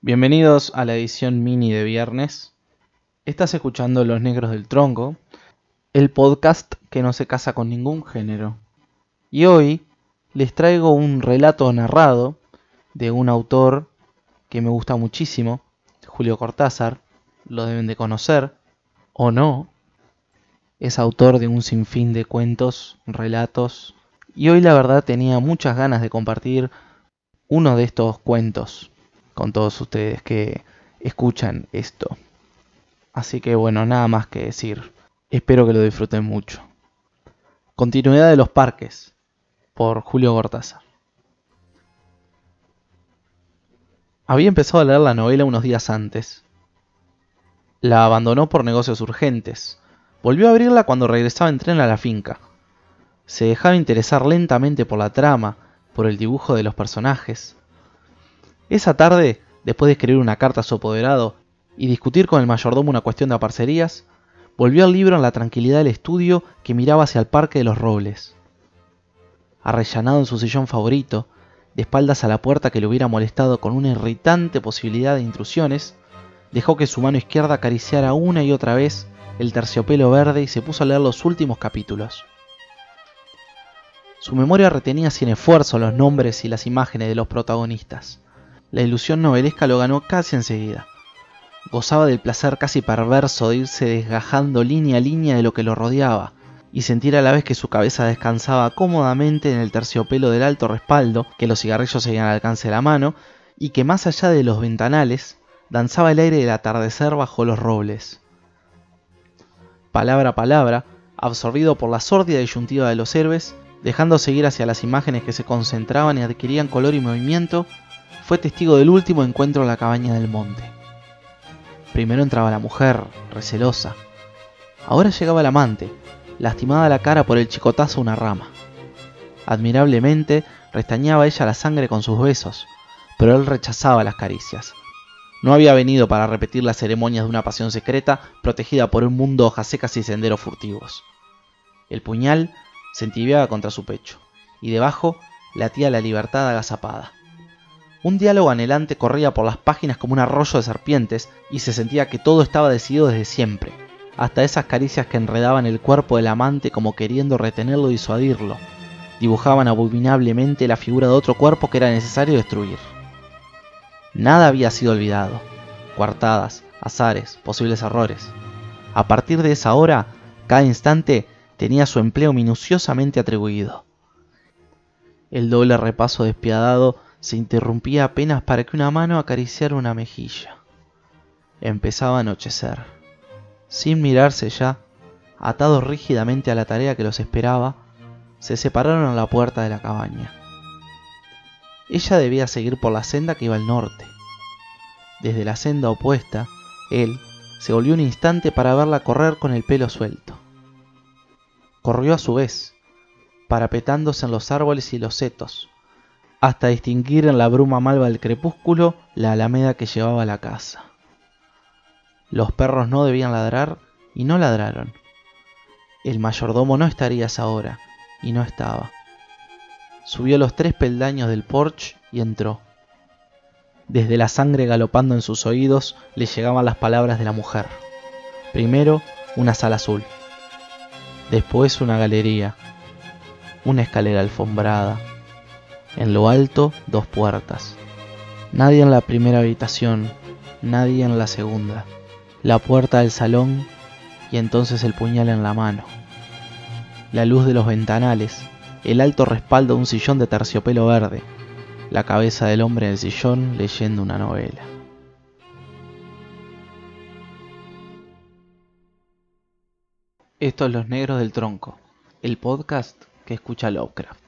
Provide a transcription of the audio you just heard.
Bienvenidos a la edición mini de viernes. Estás escuchando Los Negros del Tronco, el podcast que no se casa con ningún género. Y hoy les traigo un relato narrado de un autor que me gusta muchísimo, Julio Cortázar, lo deben de conocer, o no. Es autor de un sinfín de cuentos, relatos, y hoy la verdad tenía muchas ganas de compartir uno de estos cuentos con todos ustedes que escuchan esto. Así que bueno, nada más que decir. Espero que lo disfruten mucho. Continuidad de los parques por Julio Cortázar. Había empezado a leer la novela unos días antes. La abandonó por negocios urgentes. Volvió a abrirla cuando regresaba en tren a la finca. Se dejaba interesar lentamente por la trama, por el dibujo de los personajes. Esa tarde, después de escribir una carta a su apoderado y discutir con el mayordomo una cuestión de aparcerías, volvió al libro en la tranquilidad del estudio que miraba hacia el Parque de los Robles. Arrellanado en su sillón favorito, de espaldas a la puerta que le hubiera molestado con una irritante posibilidad de intrusiones, dejó que su mano izquierda acariciara una y otra vez el terciopelo verde y se puso a leer los últimos capítulos. Su memoria retenía sin esfuerzo los nombres y las imágenes de los protagonistas. La ilusión novelesca lo ganó casi enseguida. Gozaba del placer casi perverso de irse desgajando línea a línea de lo que lo rodeaba, y sentir a la vez que su cabeza descansaba cómodamente en el terciopelo del alto respaldo, que los cigarrillos seguían al alcance de la mano, y que más allá de los ventanales, danzaba el aire del atardecer bajo los robles. Palabra a palabra, absorbido por la sórdida disyuntiva de los héroes, dejando seguir hacia las imágenes que se concentraban y adquirían color y movimiento, fue testigo del último encuentro en la cabaña del monte. Primero entraba la mujer, recelosa. Ahora llegaba el amante, lastimada la cara por el chicotazo a una rama. Admirablemente restañaba ella la sangre con sus besos, pero él rechazaba las caricias. No había venido para repetir las ceremonias de una pasión secreta protegida por un mundo de hojas secas y senderos furtivos. El puñal se entibiaba contra su pecho, y debajo latía la libertad agazapada. Un diálogo anhelante corría por las páginas como un arroyo de serpientes y se sentía que todo estaba decidido desde siempre, hasta esas caricias que enredaban el cuerpo del amante como queriendo retenerlo y disuadirlo, dibujaban abominablemente la figura de otro cuerpo que era necesario destruir. Nada había sido olvidado, coartadas, azares, posibles errores. A partir de esa hora, cada instante tenía su empleo minuciosamente atribuido. El doble repaso despiadado se interrumpía apenas para que una mano acariciara una mejilla. Empezaba a anochecer. Sin mirarse ya, atados rígidamente a la tarea que los esperaba, se separaron a la puerta de la cabaña. Ella debía seguir por la senda que iba al norte. Desde la senda opuesta, él se volvió un instante para verla correr con el pelo suelto. Corrió a su vez, parapetándose en los árboles y los setos, hasta distinguir en la bruma malva del crepúsculo la alameda que llevaba a la casa. Los perros no debían ladrar y no ladraron. El mayordomo no estaría esa hora y no estaba. Subió los tres peldaños del porche y entró. Desde la sangre galopando en sus oídos le llegaban las palabras de la mujer. Primero una sala azul, después una galería, una escalera alfombrada, en lo alto, dos puertas. Nadie en la primera habitación, nadie en la segunda. La puerta del salón y entonces el puñal en la mano. La luz de los ventanales, el alto respaldo de un sillón de terciopelo verde, la cabeza del hombre en el sillón leyendo una novela. Esto es Los Negros del Tronco, el podcast que escucha Lovecraft.